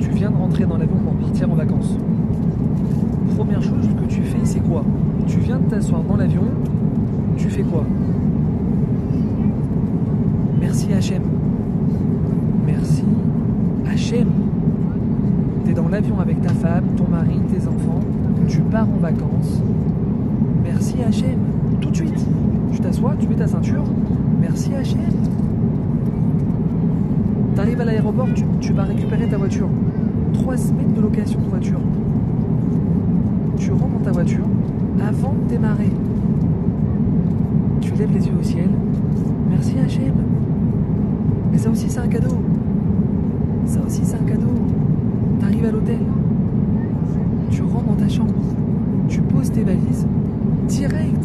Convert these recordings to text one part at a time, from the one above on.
Tu viens de rentrer dans l'avion pour partir en vacances. Première chose que tu fais, c'est quoi? Tu viens de t'asseoir dans l'avion, tu fais quoi? Merci Hachem. Merci Hachem. T'es dans l'avion avec ta femme, ton mari, tes enfants, tu pars en vacances. Merci Hachem. Tout de suite. Tu t'assois, tu mets ta ceinture. Merci Hachem. À l'aéroport, tu, vas récupérer ta voiture. Trois semaines de location de voiture. Tu rentres dans ta voiture avant de démarrer. Tu lèves les yeux au ciel. Merci Hachem. Mais ça aussi c'est un cadeau. Ça aussi c'est un cadeau. T'arrives à l'hôtel. Tu rentres dans ta chambre. Tu poses tes valises. Direct.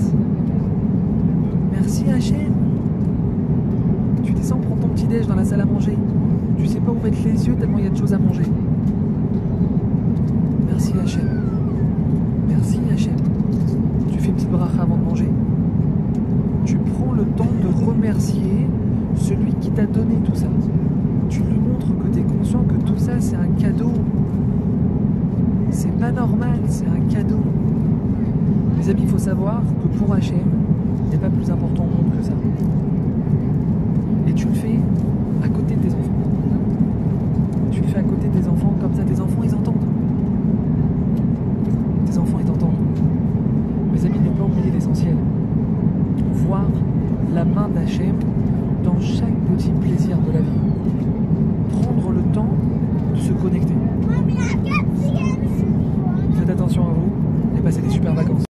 Merci Hachem. Dans la salle à manger. Tu sais pas où mettre les yeux tellement il y a de choses à manger. Merci Hachem. Merci Hachem. Tu fais une petite bracha avant de manger. Tu prends le temps de remercier celui qui t'a donné tout ça. Tu lui montres que tu es conscient que tout ça c'est un cadeau. C'est pas normal, c'est un cadeau. Mes amis, il faut savoir que pour Hachem, il pas plus important attention à vous et passez des super vacances.